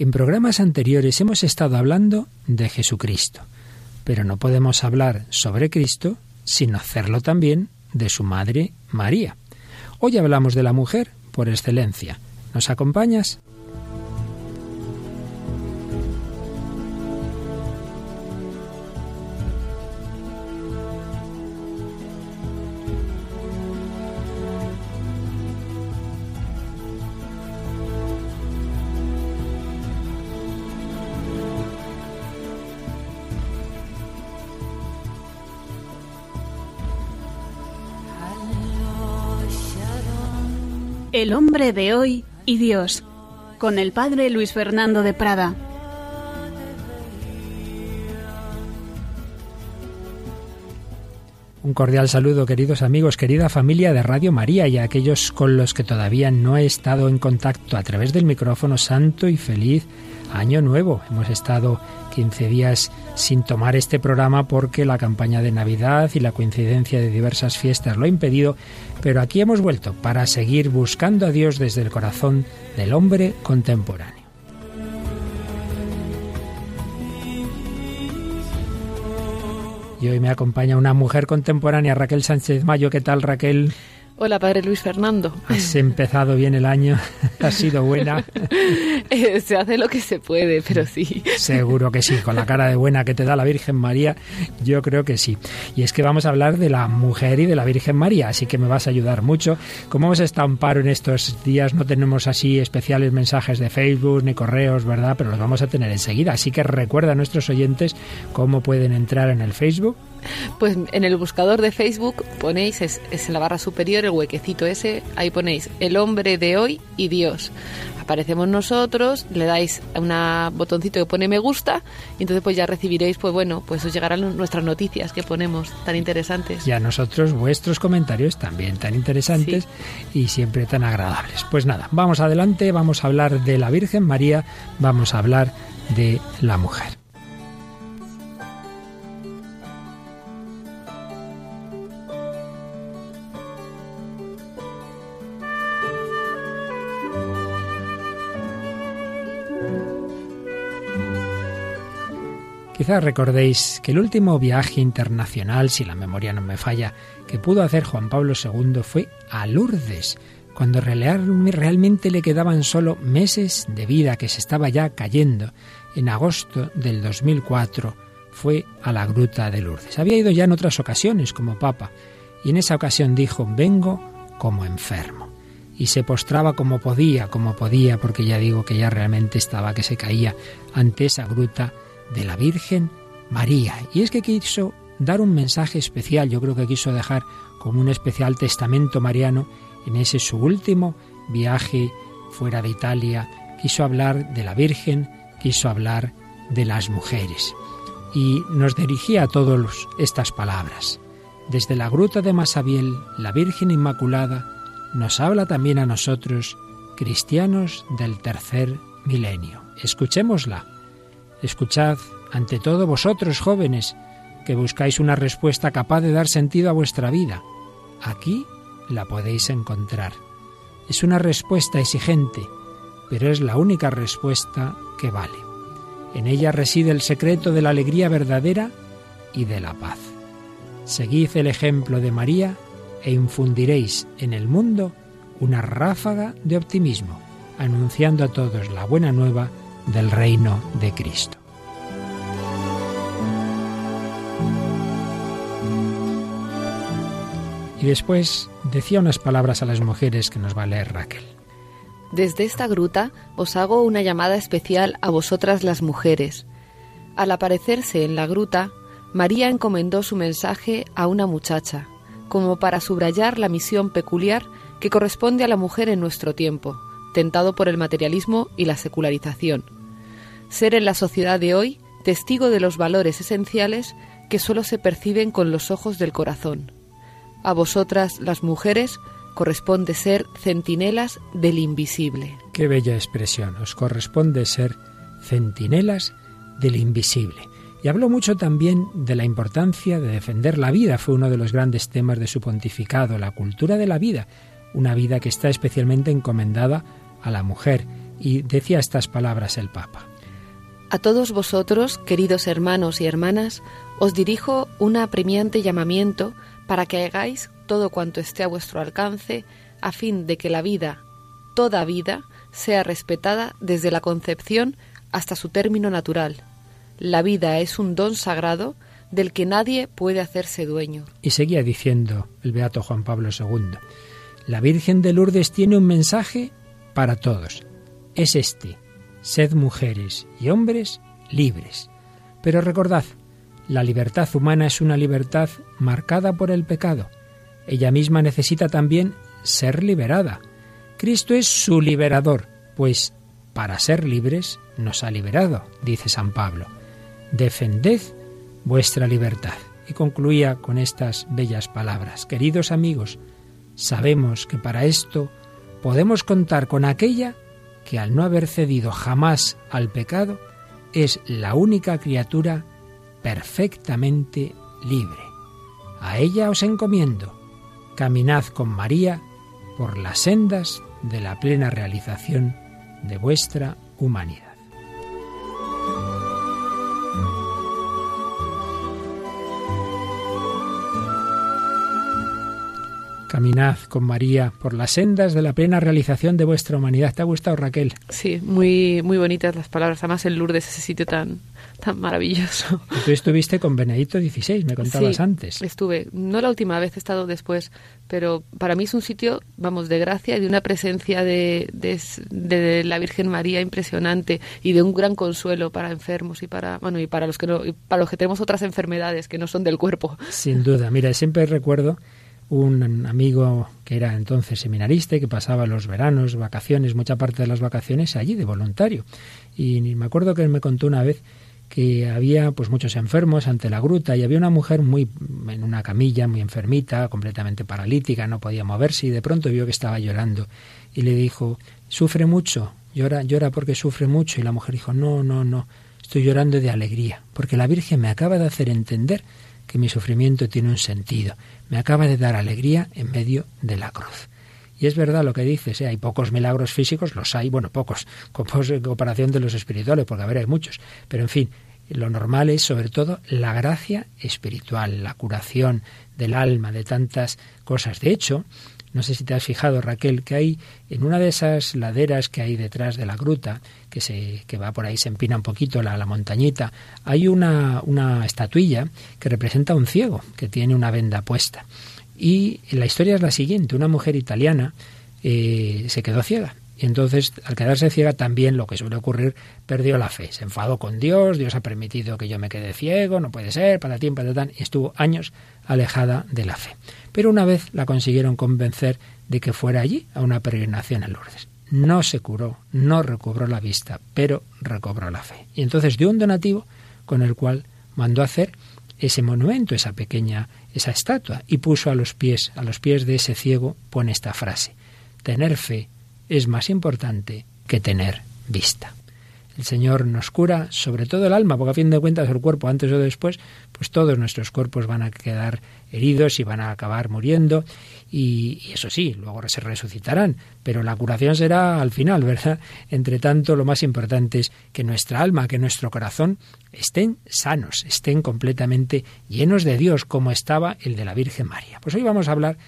En programas anteriores hemos estado hablando de Jesucristo, pero no podemos hablar sobre Cristo sin hacerlo también de su madre María. Hoy hablamos de la mujer por excelencia. ¿Nos acompañas? El hombre de hoy y Dios, con el padre Luis Fernando de Prada. Un cordial saludo, queridos amigos, querida familia de Radio María y a aquellos con los que todavía no he estado en contacto a través del micrófono santo y feliz año nuevo. Hemos estado 15 días sin tomar este programa porque la campaña de Navidad y la coincidencia de diversas fiestas lo ha impedido, pero aquí hemos vuelto para seguir buscando a Dios desde el corazón del hombre contemporáneo. Y hoy me acompaña una mujer contemporánea, Raquel Sánchez Mayo. ¿Qué tal, Raquel? Hola, padre Luis Fernando. Has empezado bien el año, ha sido buena. Eh, se hace lo que se puede, pero sí. Seguro que sí, con la cara de buena que te da la Virgen María, yo creo que sí. Y es que vamos a hablar de la mujer y de la Virgen María, así que me vas a ayudar mucho. Como hemos estado en paro en estos días, no tenemos así especiales mensajes de Facebook ni correos, ¿verdad? Pero los vamos a tener enseguida. Así que recuerda a nuestros oyentes cómo pueden entrar en el Facebook pues en el buscador de Facebook ponéis, es, en la barra superior, el huequecito ese, ahí ponéis el hombre de hoy y Dios. Aparecemos nosotros, le dais un botoncito que pone me gusta y entonces pues ya recibiréis, pues bueno, pues os llegarán nuestras noticias que ponemos tan interesantes. Y a nosotros vuestros comentarios también tan interesantes y siempre tan agradables. Pues nada, vamos adelante, vamos a hablar de la Virgen María, vamos a hablar de la mujer. Quizás recordéis que el último viaje internacional, si la memoria no me falla, que pudo hacer Juan Pablo II fue a Lourdes, cuando realmente le quedaban solo meses de vida que se estaba ya cayendo. En agosto del 2004 fue a la gruta de Lourdes. Había ido ya en otras ocasiones como papa y en esa ocasión dijo, vengo como enfermo. Y se postraba como podía, como podía, porque ya digo que ya realmente estaba que se caía ante esa gruta de la Virgen María. Y es que quiso dar un mensaje especial, yo creo que quiso dejar como un especial testamento mariano en ese su último viaje fuera de Italia. Quiso hablar de la Virgen, quiso hablar de las mujeres. Y nos dirigía a todos estas palabras. Desde la gruta de Masabiel, la Virgen Inmaculada nos habla también a nosotros, cristianos del tercer milenio. Escuchémosla. Escuchad, ante todo vosotros jóvenes, que buscáis una respuesta capaz de dar sentido a vuestra vida. Aquí la podéis encontrar. Es una respuesta exigente, pero es la única respuesta que vale. En ella reside el secreto de la alegría verdadera y de la paz. Seguid el ejemplo de María e infundiréis en el mundo una ráfaga de optimismo, anunciando a todos la buena nueva del reino de Cristo. Y después decía unas palabras a las mujeres que nos va a leer Raquel. Desde esta gruta os hago una llamada especial a vosotras las mujeres. Al aparecerse en la gruta, María encomendó su mensaje a una muchacha, como para subrayar la misión peculiar que corresponde a la mujer en nuestro tiempo, tentado por el materialismo y la secularización ser en la sociedad de hoy testigo de los valores esenciales que sólo se perciben con los ojos del corazón. A vosotras, las mujeres, corresponde ser centinelas del invisible. Qué bella expresión. Os corresponde ser centinelas del invisible. Y habló mucho también de la importancia de defender la vida. Fue uno de los grandes temas de su pontificado, la cultura de la vida, una vida que está especialmente encomendada a la mujer y decía estas palabras el Papa. A todos vosotros, queridos hermanos y hermanas, os dirijo un apremiante llamamiento para que hagáis todo cuanto esté a vuestro alcance, a fin de que la vida, toda vida, sea respetada desde la concepción hasta su término natural. La vida es un don sagrado del que nadie puede hacerse dueño. Y seguía diciendo el beato Juan Pablo II, la Virgen de Lourdes tiene un mensaje para todos. Es este, sed mujeres y hombres libres. Pero recordad, la libertad humana es una libertad marcada por el pecado. Ella misma necesita también ser liberada. Cristo es su liberador, pues para ser libres nos ha liberado, dice San Pablo. Defended vuestra libertad. Y concluía con estas bellas palabras. Queridos amigos, sabemos que para esto podemos contar con aquella que al no haber cedido jamás al pecado, es la única criatura perfectamente libre. A ella os encomiendo. Caminad con María por las sendas de la plena realización de vuestra humanidad. Caminad con María por las sendas de la plena realización de vuestra humanidad. ¿Te ha gustado, Raquel? Sí, muy, muy bonitas las palabras. Además, en Lourdes, ese sitio tan, tan maravilloso. tú estuviste con Benedicto XVI, me contabas sí, antes. Estuve, no la última vez, he estado después, pero para mí es un sitio, vamos, de gracia y de una presencia de, de, de, la Virgen María impresionante y de un gran consuelo para enfermos y para, bueno, y para los que no, para los que tenemos otras enfermedades que no son del cuerpo. Sin duda, mira, siempre recuerdo un amigo que era entonces seminarista y que pasaba los veranos, vacaciones, mucha parte de las vacaciones allí de voluntario. Y me acuerdo que él me contó una vez que había pues muchos enfermos ante la gruta y había una mujer muy en una camilla, muy enfermita, completamente paralítica, no podía moverse y de pronto vio que estaba llorando y le dijo, "Sufre mucho, llora, llora porque sufre mucho." Y la mujer dijo, "No, no, no, estoy llorando de alegría, porque la Virgen me acaba de hacer entender que mi sufrimiento tiene un sentido. Me acaba de dar alegría en medio de la cruz. Y es verdad lo que dices, ¿eh? hay pocos milagros físicos, los hay, bueno, pocos, en comparación de los espirituales, porque a ver, hay muchos. Pero en fin, lo normal es sobre todo la gracia espiritual, la curación del alma, de tantas cosas. De hecho, no sé si te has fijado, Raquel, que hay en una de esas laderas que hay detrás de la gruta, que, se, que va por ahí, se empina un poquito la, la montañita, hay una, una estatuilla que representa a un ciego que tiene una venda puesta. Y la historia es la siguiente, una mujer italiana eh, se quedó ciega. Y entonces, al quedarse ciega, también lo que suele ocurrir, perdió la fe. Se enfadó con Dios, Dios ha permitido que yo me quede ciego, no puede ser, para ti, para tan, y estuvo años alejada de la fe. Pero una vez la consiguieron convencer de que fuera allí a una peregrinación a Lourdes. No se curó, no recobró la vista, pero recobró la fe. Y entonces dio un donativo con el cual mandó hacer ese monumento, esa pequeña, esa estatua, y puso a los pies, a los pies de ese ciego, pone esta frase: tener fe es más importante que tener vista. El Señor nos cura sobre todo el alma, porque a fin de cuentas el cuerpo antes o después, pues todos nuestros cuerpos van a quedar heridos y van a acabar muriendo y, eso sí, luego se resucitarán, pero la curación será al final, ¿verdad? Entre tanto, lo más importante es que nuestra alma, que nuestro corazón estén sanos, estén completamente llenos de Dios, como estaba el de la Virgen María. Pues hoy vamos a hablar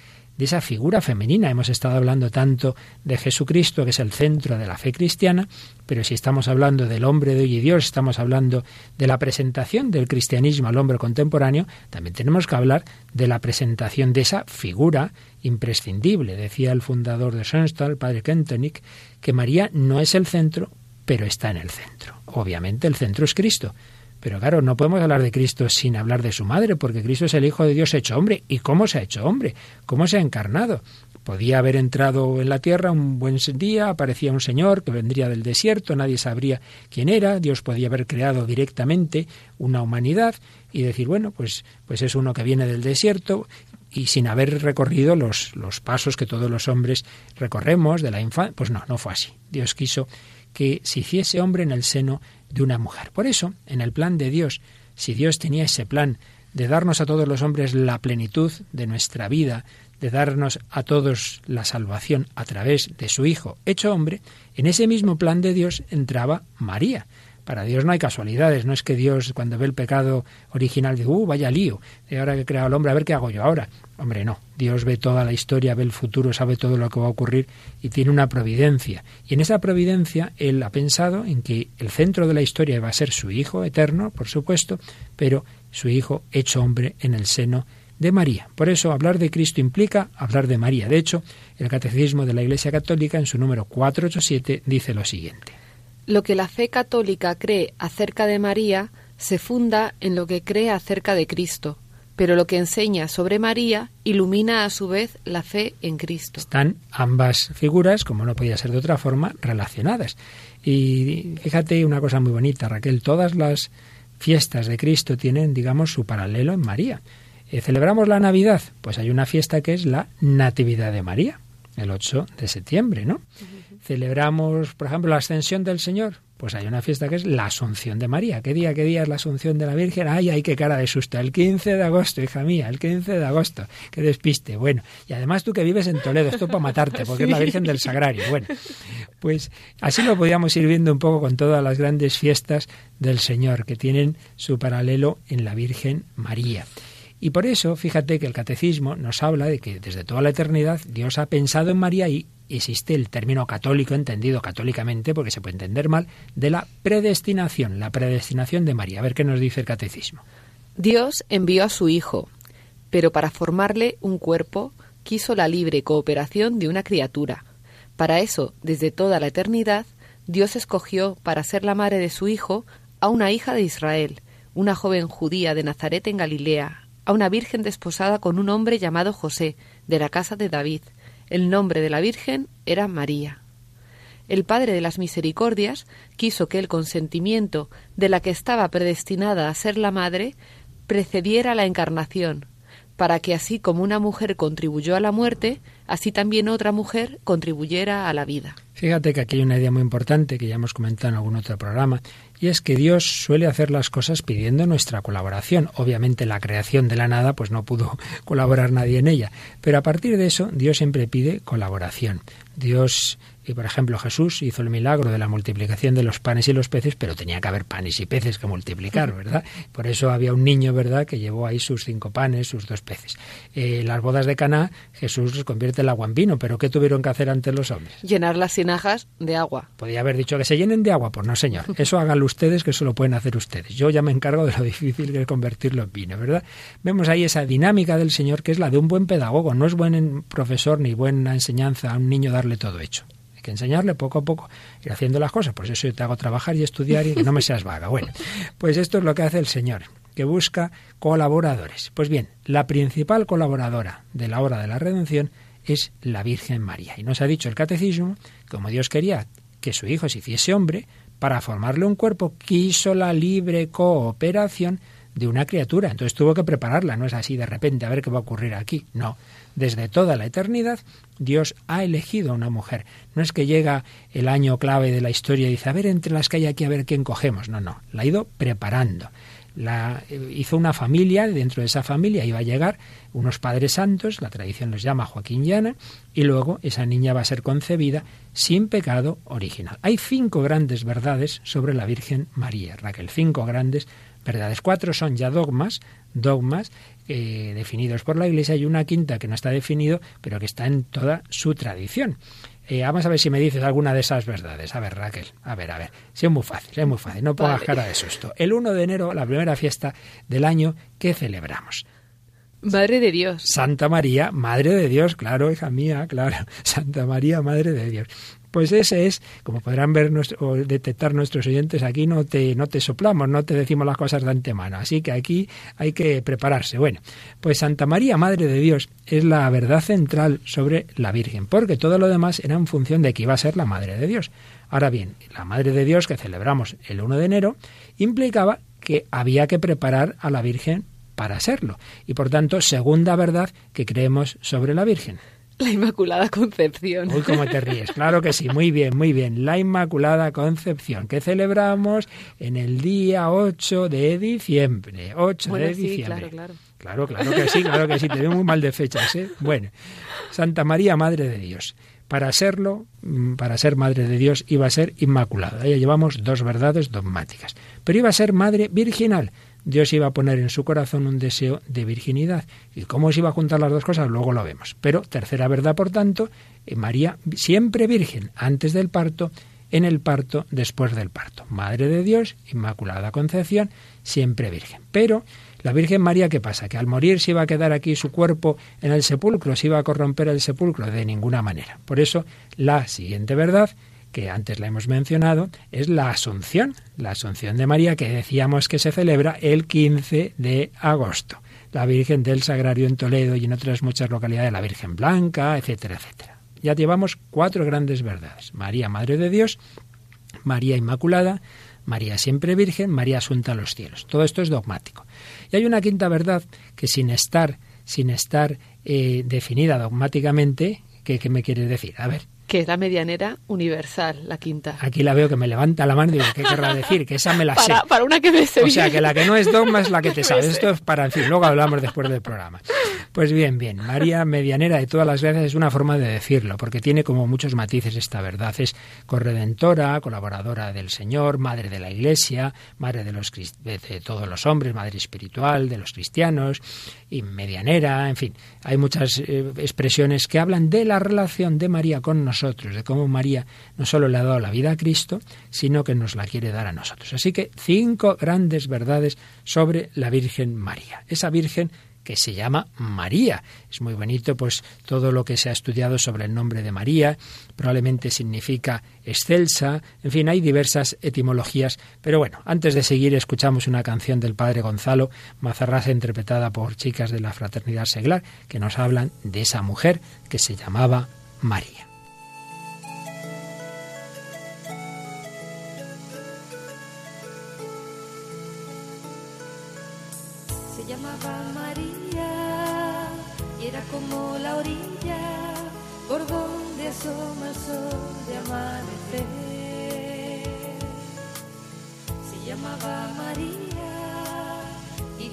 de esa figura femenina. Hemos estado hablando tanto de Jesucristo, que es el centro de la fe cristiana, pero si estamos hablando del hombre de hoy y Dios, estamos hablando de la presentación del cristianismo al hombre contemporáneo, también tenemos que hablar de la presentación de esa figura imprescindible. Decía el fundador de Schoenstatt, el padre Kentenich, que María no es el centro, pero está en el centro. Obviamente el centro es Cristo, pero claro, no podemos hablar de Cristo sin hablar de su madre, porque Cristo es el Hijo de Dios hecho hombre. ¿Y cómo se ha hecho hombre? ¿Cómo se ha encarnado? Podía haber entrado en la tierra un buen día, aparecía un señor que vendría del desierto, nadie sabría quién era, Dios podía haber creado directamente una humanidad y decir, bueno, pues, pues es uno que viene del desierto y sin haber recorrido los, los pasos que todos los hombres recorremos de la infancia. Pues no, no fue así. Dios quiso que se hiciese hombre en el seno de una mujer. Por eso, en el plan de Dios, si Dios tenía ese plan de darnos a todos los hombres la plenitud de nuestra vida, de darnos a todos la salvación a través de su Hijo hecho hombre, en ese mismo plan de Dios entraba María. Para Dios no hay casualidades, no es que Dios cuando ve el pecado original dice, uh, vaya lío, de ahora que he creado al hombre, a ver qué hago yo ahora. Hombre, no, Dios ve toda la historia, ve el futuro, sabe todo lo que va a ocurrir y tiene una providencia. Y en esa providencia Él ha pensado en que el centro de la historia va a ser su Hijo eterno, por supuesto, pero su Hijo hecho hombre en el seno de María. Por eso hablar de Cristo implica hablar de María. De hecho, el Catecismo de la Iglesia Católica en su número 487 dice lo siguiente. Lo que la fe católica cree acerca de María se funda en lo que cree acerca de Cristo, pero lo que enseña sobre María ilumina a su vez la fe en Cristo. Están ambas figuras, como no podía ser de otra forma, relacionadas. Y fíjate una cosa muy bonita, Raquel, todas las fiestas de Cristo tienen, digamos, su paralelo en María. Eh, ¿Celebramos la Navidad? Pues hay una fiesta que es la Natividad de María, el 8 de septiembre, ¿no? Celebramos, por ejemplo, la ascensión del Señor. Pues hay una fiesta que es la Asunción de María. ¿Qué día, qué día es la Asunción de la Virgen? Ay, ay, qué cara de susto. El 15 de agosto, hija mía, el 15 de agosto. Qué despiste. Bueno, y además tú que vives en Toledo, esto para matarte, porque es la Virgen del Sagrario. Bueno, pues así lo podíamos ir viendo un poco con todas las grandes fiestas del Señor, que tienen su paralelo en la Virgen María. Y por eso, fíjate que el catecismo nos habla de que desde toda la eternidad Dios ha pensado en María y existe el término católico, entendido católicamente, porque se puede entender mal, de la predestinación, la predestinación de María. A ver qué nos dice el catecismo. Dios envió a su Hijo, pero para formarle un cuerpo quiso la libre cooperación de una criatura. Para eso, desde toda la eternidad, Dios escogió para ser la madre de su Hijo a una hija de Israel, una joven judía de Nazaret en Galilea, a una virgen desposada con un hombre llamado José, de la casa de David. El nombre de la Virgen era María. El Padre de las Misericordias quiso que el consentimiento de la que estaba predestinada a ser la madre precediera la encarnación, para que así como una mujer contribuyó a la muerte, así también otra mujer contribuyera a la vida. Fíjate que aquí hay una idea muy importante que ya hemos comentado en algún otro programa, y es que Dios suele hacer las cosas pidiendo nuestra colaboración. Obviamente la creación de la nada pues no pudo colaborar nadie en ella, pero a partir de eso Dios siempre pide colaboración. Dios y por ejemplo Jesús hizo el milagro de la multiplicación de los panes y los peces, pero tenía que haber panes y peces que multiplicar, ¿verdad? Por eso había un niño, ¿verdad?, que llevó ahí sus cinco panes, sus dos peces. Eh, las bodas de Caná, Jesús convierte el agua en vino, pero ¿qué tuvieron que hacer antes los hombres? Llenar las sinajas de agua. Podía haber dicho que se llenen de agua, pues no, señor. Eso háganlo ustedes, que eso lo pueden hacer ustedes. Yo ya me encargo de lo difícil que es convertirlo en vino, ¿verdad? Vemos ahí esa dinámica del Señor que es la de un buen pedagogo. No es buen profesor ni buena enseñanza a un niño darle todo hecho que enseñarle poco a poco, ir haciendo las cosas. Por eso yo te hago trabajar y estudiar y no me seas vaga. Bueno, pues esto es lo que hace el Señor, que busca colaboradores. Pues bien, la principal colaboradora de la obra de la redención es la Virgen María. Y nos ha dicho el catecismo, como Dios quería que su hijo se hiciese hombre, para formarle un cuerpo, quiso la libre cooperación de una criatura. Entonces tuvo que prepararla, no es así de repente a ver qué va a ocurrir aquí. No, desde toda la eternidad Dios ha elegido a una mujer. No es que llega el año clave de la historia y dice, a ver entre las que hay aquí, a ver quién cogemos. No, no, la ha ido preparando. La, eh, hizo una familia, dentro de esa familia iba a llegar unos padres santos, la tradición los llama Joaquín y Ana, y luego esa niña va a ser concebida sin pecado original. Hay cinco grandes verdades sobre la Virgen María, Raquel, cinco grandes verdades. Cuatro son ya dogmas, dogmas eh, definidos por la Iglesia y una quinta que no está definido, pero que está en toda su tradición. Eh, vamos a ver si me dices alguna de esas verdades. A ver, Raquel, a ver, a ver. Sí, es muy fácil, es muy fácil. No pongas cara de susto. El 1 de enero, la primera fiesta del año que celebramos. Madre de Dios. Santa María, Madre de Dios, claro, hija mía, claro. Santa María, Madre de Dios. Pues ese es, como podrán ver o detectar nuestros oyentes, aquí no te, no te soplamos, no te decimos las cosas de antemano. Así que aquí hay que prepararse. Bueno, pues Santa María, Madre de Dios, es la verdad central sobre la Virgen, porque todo lo demás era en función de que iba a ser la Madre de Dios. Ahora bien, la Madre de Dios que celebramos el 1 de enero implicaba que había que preparar a la Virgen para serlo. Y por tanto, segunda verdad que creemos sobre la Virgen. La Inmaculada Concepción. Uy, cómo te ríes. Claro que sí, muy bien, muy bien. La Inmaculada Concepción, que celebramos en el día 8 de diciembre. 8 de diciembre. Claro, claro. Claro, claro que sí, claro que sí. Te veo muy mal de fechas, ¿eh? Bueno, Santa María, Madre de Dios. Para serlo, mm, para ser Madre de Dios, iba a ser Inmaculada. Ya llevamos dos verdades dogmáticas. Pero iba a ser Madre Virginal Dios iba a poner en su corazón un deseo de virginidad. ¿Y cómo se iba a juntar las dos cosas? Luego lo vemos. Pero tercera verdad, por tanto, eh, María siempre virgen, antes del parto, en el parto, después del parto. Madre de Dios, Inmaculada Concepción, siempre virgen. Pero la Virgen María, ¿qué pasa? ¿Que al morir se iba a quedar aquí su cuerpo en el sepulcro? ¿Se iba a corromper el sepulcro? De ninguna manera. Por eso, la siguiente verdad que antes la hemos mencionado, es la Asunción, la Asunción de María que decíamos que se celebra el 15 de agosto. La Virgen del Sagrario en Toledo y en otras muchas localidades, la Virgen Blanca, etcétera, etcétera. Ya llevamos cuatro grandes verdades. María, Madre de Dios, María Inmaculada, María siempre Virgen, María Asunta a los cielos. Todo esto es dogmático. Y hay una quinta verdad que sin estar, sin estar eh, definida dogmáticamente, ¿qué, ¿qué me quieres decir? A ver que es la medianera universal, la quinta. Aquí la veo que me levanta la mano y digo, ¿qué querrá decir? Que esa me la sé. Para una que me sé O sea, que la que no es dogma es la que te sabes. Esto es para, en fin, luego hablamos después del programa. Pues bien, bien, María Medianera de todas las gracias es una forma de decirlo, porque tiene como muchos matices esta verdad. Es corredentora, colaboradora del Señor, madre de la Iglesia, madre de, los, de todos los hombres, madre espiritual de los cristianos, y medianera, en fin. Hay muchas eh, expresiones que hablan de la relación de María con nosotros de cómo María no solo le ha dado la vida a Cristo, sino que nos la quiere dar a nosotros. Así que cinco grandes verdades sobre la Virgen María. Esa Virgen que se llama María. Es muy bonito, pues todo lo que se ha estudiado sobre el nombre de María, probablemente significa excelsa, en fin, hay diversas etimologías, pero bueno, antes de seguir escuchamos una canción del padre Gonzalo Mazarrasa interpretada por chicas de la Fraternidad Seglar, que nos hablan de esa mujer que se llamaba María.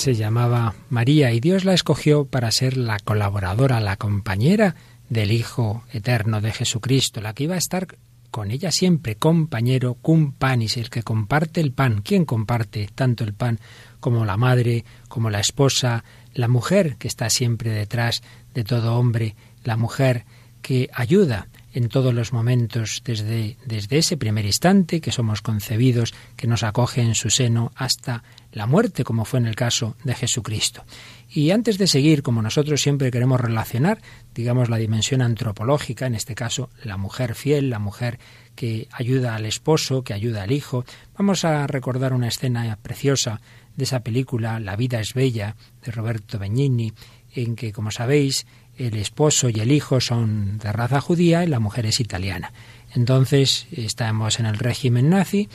se llamaba María y Dios la escogió para ser la colaboradora, la compañera del Hijo Eterno de Jesucristo, la que iba a estar con ella siempre, compañero, cum panis, el que comparte el pan. ¿Quién comparte tanto el pan como la madre, como la esposa, la mujer que está siempre detrás de todo hombre, la mujer que ayuda en todos los momentos, desde, desde ese primer instante que somos concebidos, que nos acoge en su seno hasta la muerte, como fue en el caso de Jesucristo. Y antes de seguir, como nosotros siempre queremos relacionar, digamos, la dimensión antropológica, en este caso la mujer fiel, la mujer que ayuda al esposo, que ayuda al hijo, vamos a recordar una escena preciosa de esa película La vida es bella, de Roberto Benigni, en que, como sabéis, el esposo y el hijo son de raza judía y la mujer es italiana. Entonces estamos en el régimen nazi,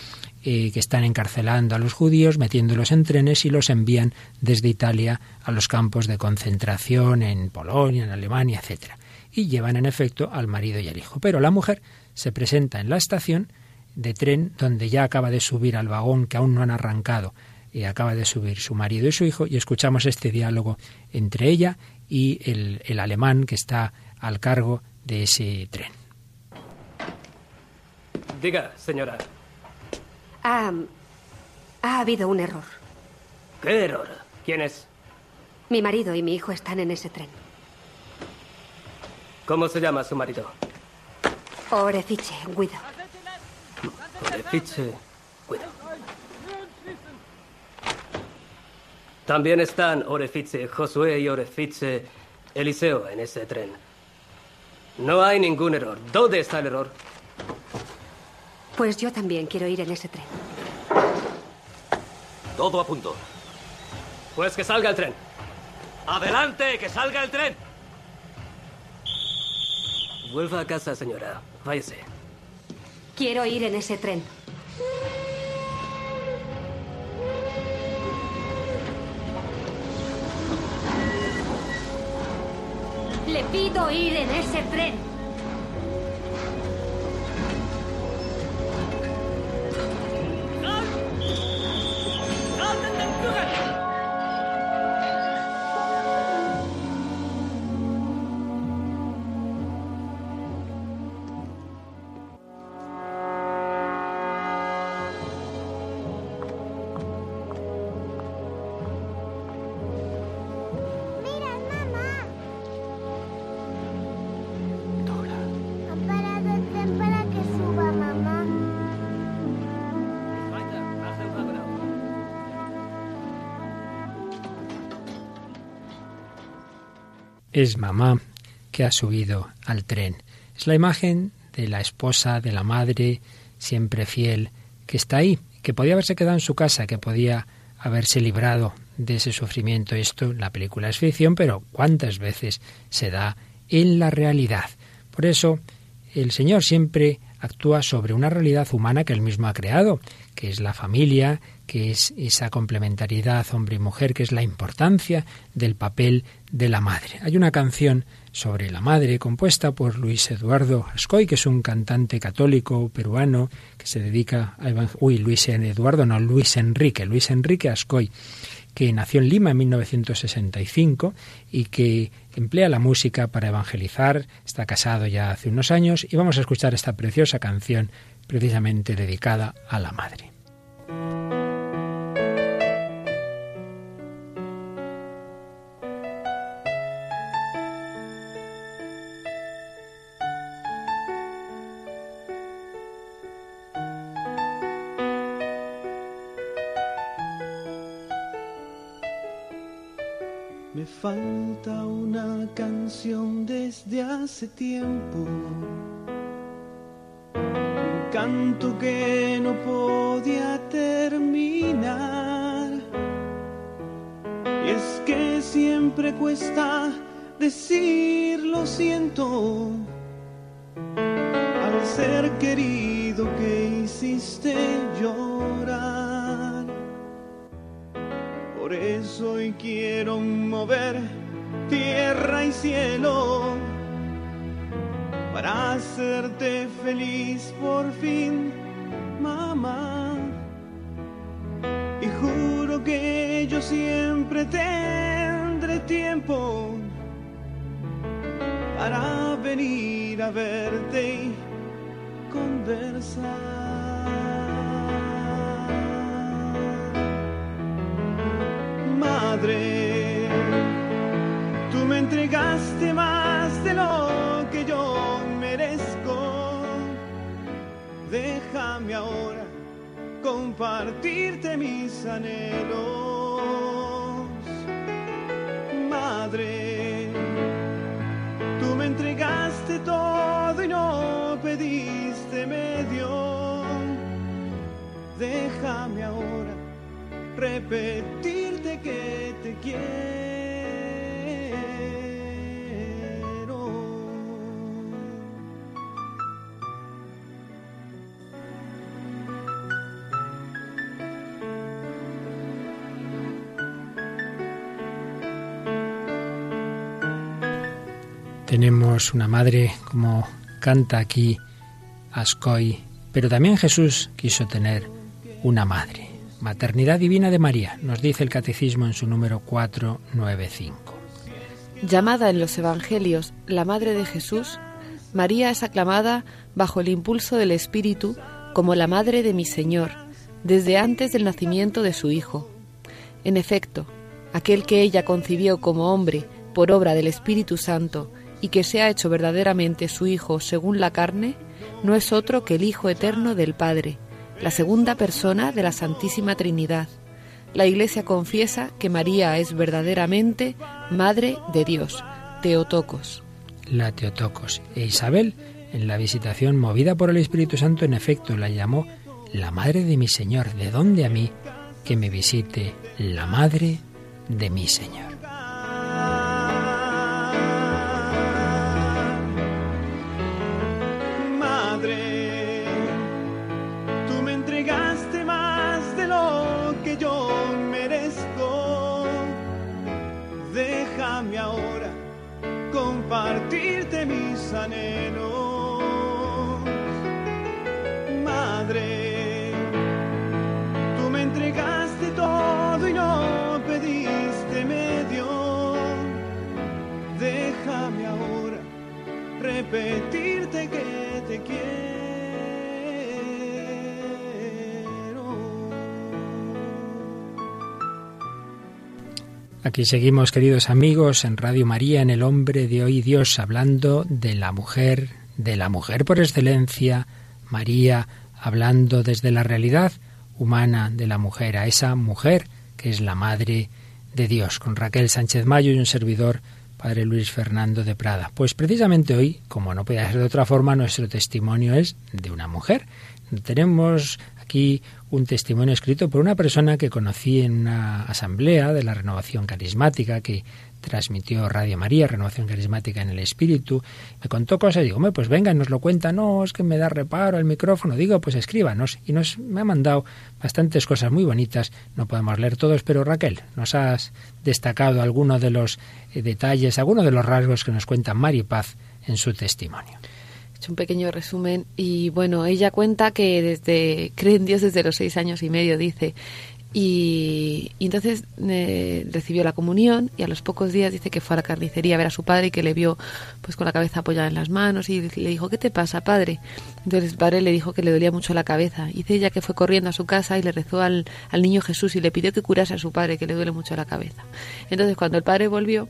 eh, que están encarcelando a los judíos, metiéndolos en trenes y los envían desde Italia a los campos de concentración en Polonia, en Alemania, etc. Y llevan en efecto al marido y al hijo. Pero la mujer se presenta en la estación de tren donde ya acaba de subir al vagón que aún no han arrancado y acaba de subir su marido y su hijo y escuchamos este diálogo entre ella y el, el alemán que está al cargo de ese tren. Diga, señora, Ha, ha habido un error. ¿qué error? ¿Quién es? Mi marido y mi hijo están en ese tren. ¿Cómo se llama su marido? Orefiche, Guido. Orefiche. Cuidado. También están Orefiche Josué y Orefiche Eliseo en ese tren. No hay ningún error. ¿Dónde está el error? Pues yo también quiero ir en ese tren. Todo a punto. Pues que salga el tren. ¡Adelante! ¡Que salga el tren! Vuelva a casa, señora. Váyase. Quiero ir en ese tren. Pido ir en ese tren. Es mamá que ha subido al tren. Es la imagen de la esposa, de la madre, siempre fiel, que está ahí, que podía haberse quedado en su casa, que podía haberse librado de ese sufrimiento. Esto, la película es ficción, pero ¿cuántas veces se da en la realidad? Por eso, el Señor siempre actúa sobre una realidad humana que él mismo ha creado, que es la familia, que es esa complementariedad hombre y mujer, que es la importancia del papel de la madre. Hay una canción sobre la madre compuesta por Luis Eduardo Ascoy, que es un cantante católico peruano que se dedica a evang- uy, Luis Eduardo, no, Luis Enrique, Luis Enrique Ascoy, que nació en Lima en 1965 y que emplea la música para evangelizar, está casado ya hace unos años y vamos a escuchar esta preciosa canción precisamente dedicada a la madre. Cuesta decir lo siento al ser querido que hiciste llorar. Por eso hoy quiero mover tierra y cielo para hacerte feliz por fin, mamá. Y juro que yo siempre tendré tiempo para venir a verte y conversar. Madre, tú me entregaste más de lo que yo merezco. Déjame ahora compartirte mis anhelos. Madre, tú me entregaste todo y no pediste medio. Déjame ahora repetirte que te quiero. Una madre, como canta aquí Ascoy, pero también Jesús quiso tener una madre. Maternidad divina de María, nos dice el catecismo en su número 495. Llamada en los Evangelios la Madre de Jesús, María es aclamada bajo el impulso del Espíritu como la Madre de mi Señor, desde antes del nacimiento de su Hijo. En efecto, aquel que ella concibió como hombre por obra del Espíritu Santo y que se ha hecho verdaderamente su Hijo según la carne, no es otro que el Hijo eterno del Padre, la segunda persona de la Santísima Trinidad. La Iglesia confiesa que María es verdaderamente Madre de Dios, Teotocos. La Teotocos. E Isabel, en la visitación movida por el Espíritu Santo, en efecto la llamó la Madre de mi Señor. ¿De dónde a mí que me visite la Madre de mi Señor? Mis anhelos. Aquí seguimos, queridos amigos, en Radio María, en El Hombre de Hoy Dios, hablando de la mujer, de la mujer por excelencia, María, hablando desde la realidad humana de la mujer, a esa mujer que es la Madre de Dios, con Raquel Sánchez Mayo y un servidor, Padre Luis Fernando de Prada. Pues precisamente hoy, como no podía ser de otra forma, nuestro testimonio es de una mujer. Tenemos aquí un testimonio escrito por una persona que conocí en una asamblea de la renovación carismática que transmitió Radio María, Renovación Carismática en el Espíritu. Me contó cosas digo, "Hombre, pues venga, nos lo cuenta. No, es que me da reparo el micrófono. Digo, pues escríbanos. Y nos me ha mandado bastantes cosas muy bonitas. No podemos leer todos, pero Raquel, nos has destacado algunos de los eh, detalles, algunos de los rasgos que nos cuenta Mari Paz en su testimonio He hecho un pequeño resumen y bueno, ella cuenta que desde cree en Dios desde los seis años y medio, dice, y, entonces eh, recibió la comunión y a los pocos días dice que fue a la carnicería a ver a su padre y que le vio pues con la cabeza apoyada en las manos y le dijo, ¿qué te pasa, padre? Entonces el padre le dijo que le dolía mucho la cabeza. Y dice ella que fue corriendo a su casa y le rezó al, al niño Jesús y le pidió que curase a su padre, que le duele mucho la cabeza. Entonces cuando el padre volvió,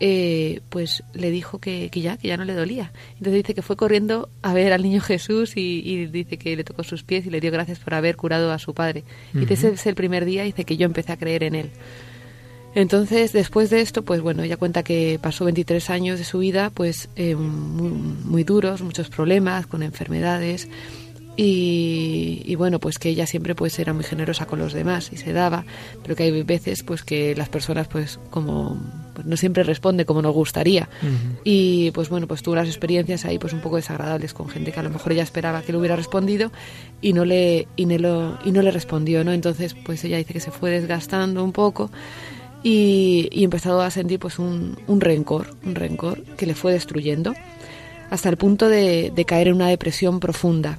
eh, pues le dijo que, que, ya, que ya no le dolía. Entonces dice que fue corriendo a ver al niño Jesús y, y dice que le tocó sus pies y le dio gracias por haber curado a su padre. Y ese es el primer día, dice que yo empecé a creer en él. Entonces, después de esto, pues bueno, ella cuenta que pasó 23 años de su vida, pues eh, muy, muy duros, muchos problemas, con enfermedades. Y, y, bueno pues que ella siempre pues era muy generosa con los demás y se daba pero que hay veces pues que las personas pues como pues no siempre responde como nos gustaría. Uh -huh. y pues bueno pues tuvo unas experiencias ahí pues un poco desagradables con gente que a lo mejor ella esperaba que le hubiera respondido y no le y no, lo, y no le respondió no entonces pues ella dice que se fue desgastando un poco y, y empezó a sentir pues un, un rencor un rencor que le fue destruyendo hasta el punto de, de caer en una depresión profunda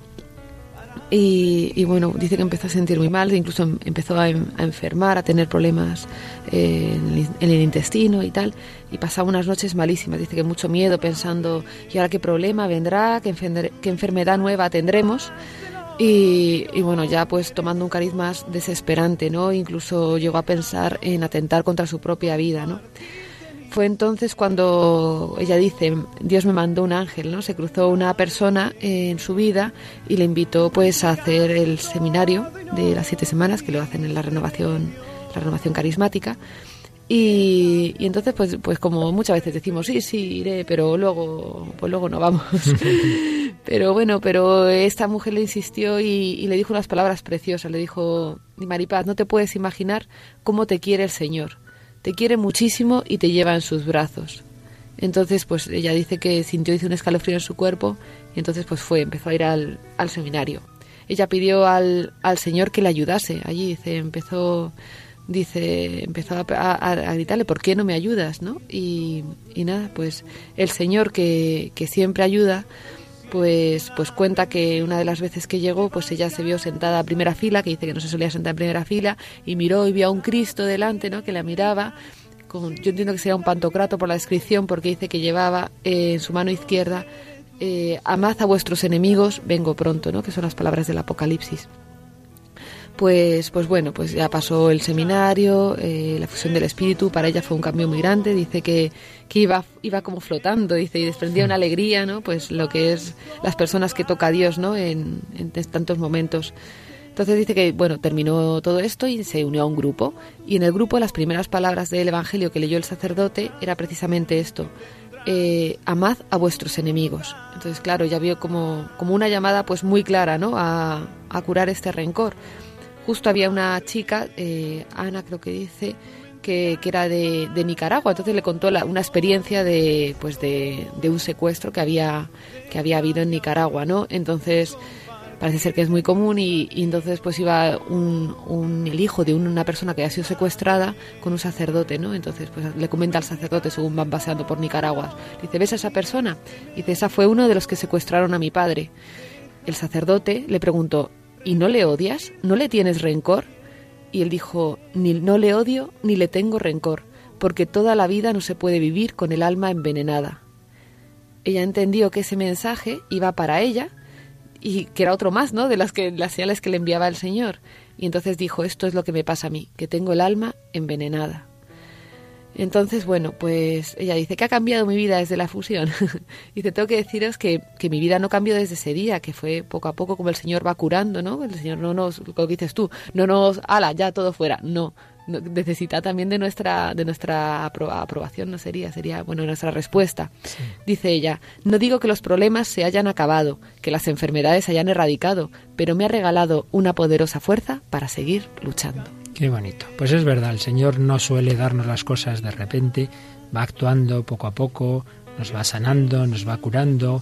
y, y, bueno, dice que empezó a sentir muy mal, incluso em, empezó a, a enfermar, a tener problemas eh, en, el, en, el, intestino y tal, y pasaba unas noches malísimas, dice que mucho miedo pensando, ¿y ahora qué problema vendrá? ¿Qué, enfer qué enfermedad nueva tendremos? Y, y, bueno, ya pues tomando un cariz más desesperante, ¿no? Incluso llegó a pensar en atentar contra su propia vida, ¿no? Fue entonces cuando ella dice, Dios me mandó un ángel, ¿no? Se cruzó una persona en su vida y le invitó pues a hacer el seminario de las siete semanas que lo hacen en la renovación, la renovación carismática. Y, y entonces pues pues como muchas veces decimos sí sí iré pero luego pues luego no vamos pero bueno pero esta mujer le insistió y, y le dijo unas palabras preciosas le dijo Maripaz no te puedes imaginar cómo te quiere el Señor te quiere muchísimo y te lleva en sus brazos. Entonces, pues ella dice que sintió hizo un escalofrío en su cuerpo y entonces pues fue, empezó a ir al, al seminario. Ella pidió al, al Señor que le ayudase. Allí dice, empezó, dice, empezó a, gritarle, ¿por qué no me ayudas? ¿no? Y, y nada, pues el Señor que, que siempre ayuda, pues, pues cuenta que una de las veces que llegó, pues ella se vio sentada a primera fila, que dice que no se solía sentar en primera fila, y miró y vio a un Cristo delante, ¿no? Que la miraba. Con, yo entiendo que sería un pantocrato por la descripción, porque dice que llevaba eh, en su mano izquierda, eh, amad a vuestros enemigos, vengo pronto, ¿no? Que son las palabras del Apocalipsis. Pues, pues bueno, pues ya pasó el seminario, eh, la fusión del espíritu, para ella fue un cambio muy grande, dice que, que iba, iba como flotando, dice, y desprendía una alegría, ¿no? Pues lo que es las personas que toca a Dios, ¿no? En, tantos momentos. Entonces dice que, bueno, terminó todo esto y se unió a un grupo. Y en el grupo las primeras palabras del Evangelio que leyó el sacerdote era precisamente esto. eh, amad a vuestros enemigos. Entonces, claro, ya vio como, como una llamada pues muy clara, ¿no? A curar este rencor. Justo había una chica, eh, Ana creo que dice, que, que era de, de Nicaragua, entonces le contó una experiencia de, pues de, de un secuestro que había, que había habido en Nicaragua, ¿no? Entonces, parece ser que es muy común y, entonces pues iba un, un- el hijo de un- una persona que había sido secuestrada con un sacerdote, ¿no? Entonces pues le comenta al sacerdote según van paseando por Nicaragua. Dice, ¿ves a esa persona? Dice, esa fue uno de los que secuestraron a mi padre. El sacerdote le preguntó, ¿y no le odias? ¿No le tienes rencor? Y él dijo, ni no le odio ni le tengo rencor, porque toda la vida no se puede vivir con el alma envenenada. Ella entendió que ese mensaje iba para ella y que era otro más, ¿no? De las que las señales que le enviaba el Señor. Y entonces dijo, esto es lo que me pasa a mí, que tengo el alma envenenada. Entonces, bueno, pues ella dice que ha cambiado mi vida desde la fusión. dice, tengo que deciros que, que mi vida no cambió desde ese día, que fue poco a poco como el Señor va curando, ¿no? El Señor no nos, lo que dices tú, no nos, ala, ya todo fuera. No, no, necesita también de nuestra, de nuestra apro- aprobación, no sería, sería, bueno, nuestra respuesta. Dice ella, no digo que los problemas se hayan acabado, que las enfermedades se hayan erradicado, pero me ha regalado una poderosa fuerza para seguir luchando. Qué bonito. Pues es verdad, el Señor no suele darnos las cosas de repente, va actuando poco a poco, nos va sanando, nos va curando.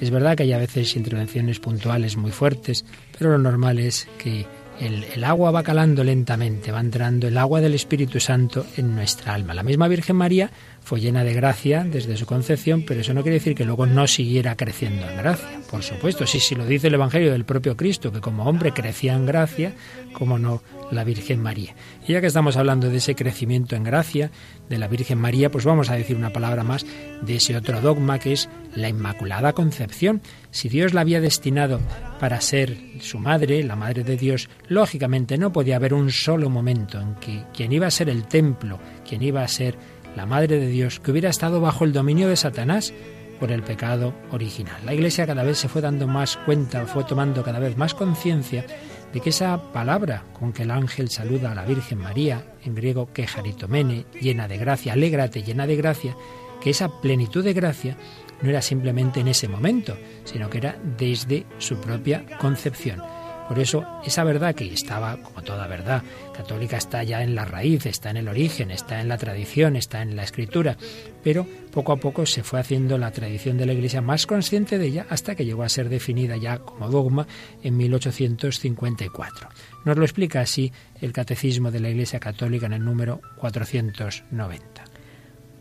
Es verdad que hay a veces intervenciones puntuales muy fuertes, pero lo normal es que el, el agua va calando lentamente, va entrando el agua del Espíritu Santo en nuestra alma. La misma Virgen María fue llena de gracia desde su concepción, pero eso no quiere decir que luego no siguiera creciendo en gracia. Por supuesto, sí, sí lo dice el Evangelio del propio Cristo, que como hombre crecía en gracia, como no la Virgen María. Y ya que estamos hablando de ese crecimiento en gracia de la Virgen María, pues vamos a decir una palabra más de ese otro dogma que es la Inmaculada Concepción. Si Dios la había destinado para ser su madre, la madre de Dios, lógicamente no podía haber un solo momento en que quien iba a ser el templo, quien iba a ser la madre de Dios, que hubiera estado bajo el dominio de Satanás por el pecado original. La Iglesia cada vez se fue dando más cuenta, fue tomando cada vez más conciencia de que esa palabra con que el ángel saluda a la Virgen María, en griego quejaritomene, llena de gracia, alégrate, llena de gracia, que esa plenitud de gracia no era simplemente en ese momento, sino que era desde su propia concepción. Por eso esa verdad que estaba, como toda verdad católica, está ya en la raíz, está en el origen, está en la tradición, está en la escritura, pero poco a poco se fue haciendo la tradición de la Iglesia más consciente de ella hasta que llegó a ser definida ya como dogma en 1854. Nos lo explica así el Catecismo de la Iglesia Católica en el número 490.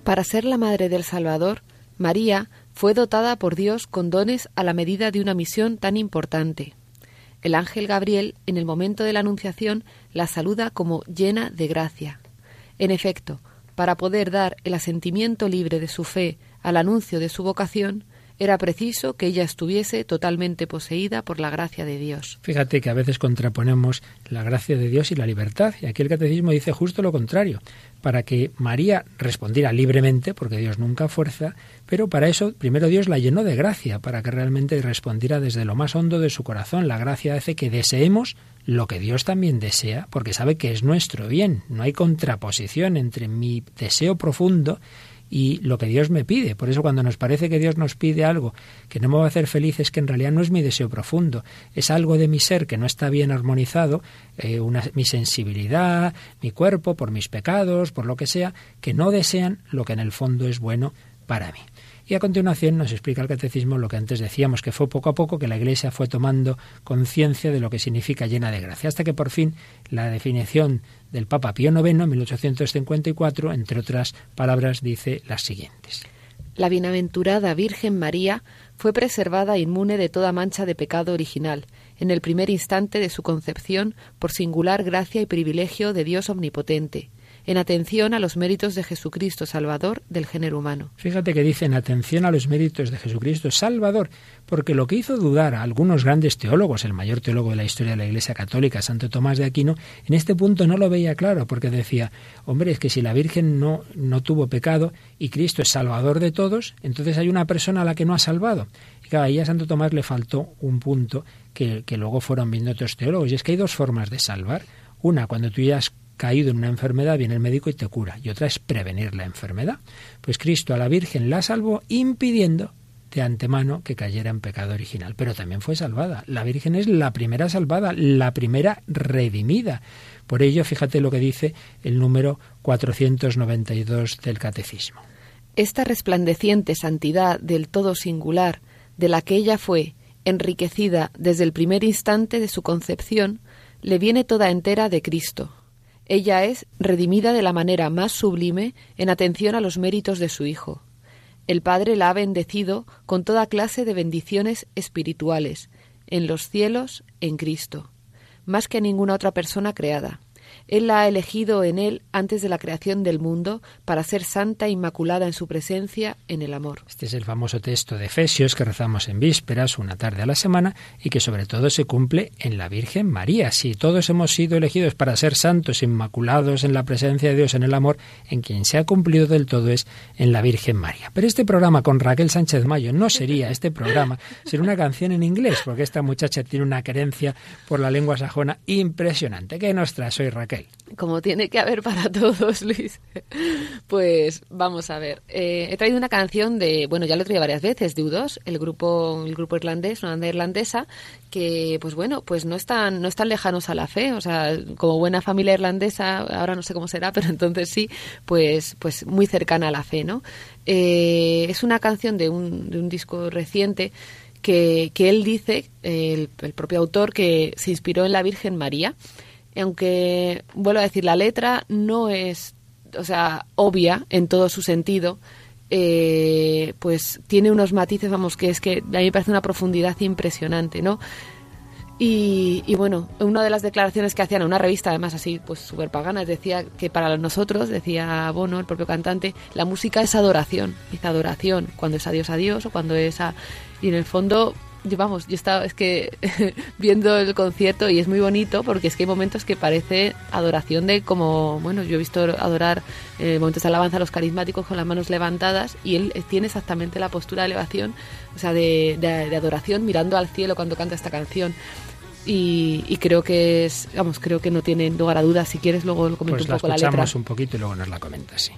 Para ser la madre del Salvador, María fue dotada por Dios con dones a la medida de una misión tan importante. El ángel Gabriel, en el momento de la Anunciación, la saluda como llena de gracia. En efecto, para poder dar el asentimiento libre de su fe al anuncio de su vocación, Era preciso que ella estuviese totalmente poseída por la gracia de Dios. Fíjate que a veces contraponemos la gracia de Dios y la libertad, y aquí el catecismo dice justo lo contrario, para que María respondiera libremente, porque Dios nunca fuerza, pero para eso primero Dios la llenó de gracia, para que realmente respondiera desde lo más hondo de su corazón. La gracia hace que deseemos lo que Dios también desea, porque sabe que es nuestro bien. No hay contraposición entre mi deseo profundo y lo que Dios me pide. Por eso cuando nos parece que Dios nos pide algo que no me va a hacer feliz es que en realidad no es mi deseo profundo, es algo de mi ser que no está bien armonizado, eh, una, mi sensibilidad, mi cuerpo, por mis pecados, por lo que sea, que no desean lo que en el fondo es bueno para mí. Y a continuación nos explica el catecismo lo que antes decíamos, que fue poco a poco que la Iglesia fue tomando conciencia de lo que significa llena de gracia, hasta que por fin la definición del Papa Pío IX en 1854, entre otras palabras, dice las siguientes. La bienaventurada Virgen María fue preservada inmune de toda mancha de pecado original, en el primer instante de su concepción, por singular gracia y privilegio de Dios omnipotente, en atención a los méritos de Jesucristo Salvador del género humano. Fíjate que dice en atención a los méritos de Jesucristo Salvador, porque lo que hizo dudar a algunos grandes teólogos, el mayor teólogo de la historia de la Iglesia Católica, Santo Tomás de Aquino, en este punto no lo veía claro, porque decía, hombre, es que si la Virgen no, no tuvo pecado y Cristo es Salvador de todos, entonces hay una persona a la que no ha salvado. Y claro, ahí a Santo Tomás le faltó un punto que, que luego fueron viendo otros teólogos, y es que hay dos formas de salvar. Una, cuando tú ya has caído en una enfermedad, viene el médico y te cura. Y otra es prevenir la enfermedad. Pues Cristo a la Virgen la salvó impidiendo de antemano que cayera en pecado original. Pero también fue salvada. La Virgen es la primera salvada, la primera redimida. Por ello, fíjate lo que dice el número 492 del Catecismo. Esta resplandeciente santidad del todo singular, de la que ella fue enriquecida desde el primer instante de su concepción, le viene toda entera de Cristo, ella es redimida de la manera más sublime en atención a los méritos de su Hijo. El Padre la ha bendecido con toda clase de bendiciones espirituales, en los cielos, en Cristo, más que a ninguna otra persona creada. Él la ha elegido en él antes de la creación del mundo para ser santa e inmaculada en su presencia en el amor. Este es el famoso texto de Efesios que rezamos en vísperas una tarde a la semana y que sobre todo se cumple en la Virgen María. Si todos hemos sido elegidos para ser santos, inmaculados en la presencia de Dios, en el amor, en quien se ha cumplido del todo es en la Virgen María. Pero este programa con Raquel Sánchez Mayo no sería este programa, sería una canción en inglés, porque esta muchacha tiene una querencia por la lengua sajona impresionante. ¿Qué nos trae hoy Raquel? Como tiene que haber para todos, Luis. Pues vamos a ver. Eh, he traído una canción de, bueno, ya lo he traído varias veces, de U2, el grupo, el grupo irlandés, una banda irlandesa, que, pues bueno, pues no están, no están lejanos a la fe. O sea, como buena familia irlandesa, ahora no sé cómo será, pero entonces sí, pues, pues muy cercana a la fe, ¿no? Eh, es una canción de un, de un disco reciente que, que él dice, el, el propio autor, que se inspiró en la Virgen María aunque vuelvo a decir, la letra no es, o sea, obvia en todo su sentido, eh, pues tiene unos matices, vamos, que es que a mí me parece una profundidad impresionante, ¿no? Y, bueno, una de las declaraciones que hacían en una revista, además así, pues súper paganas, decía que para nosotros, decía Bono, el propio cantante, la música es adoración, es adoración, cuando es a Dios a Dios o cuando es a... Y en el fondo, vamos, yo estaba es que viendo el concierto y es muy bonito porque es que hay momentos que parece adoración de como, bueno, yo he visto adorar eh, momentos de alabanza a los carismáticos con las manos levantadas y él tiene exactamente la postura de elevación, o sea, de, de, de adoración mirando al cielo cuando canta esta canción. Y, y, creo que es, vamos, creo que no tiene lugar a dudas. Si quieres, luego lo comento pues un poco la, la letra. un poquito y luego nos la comentas, sí.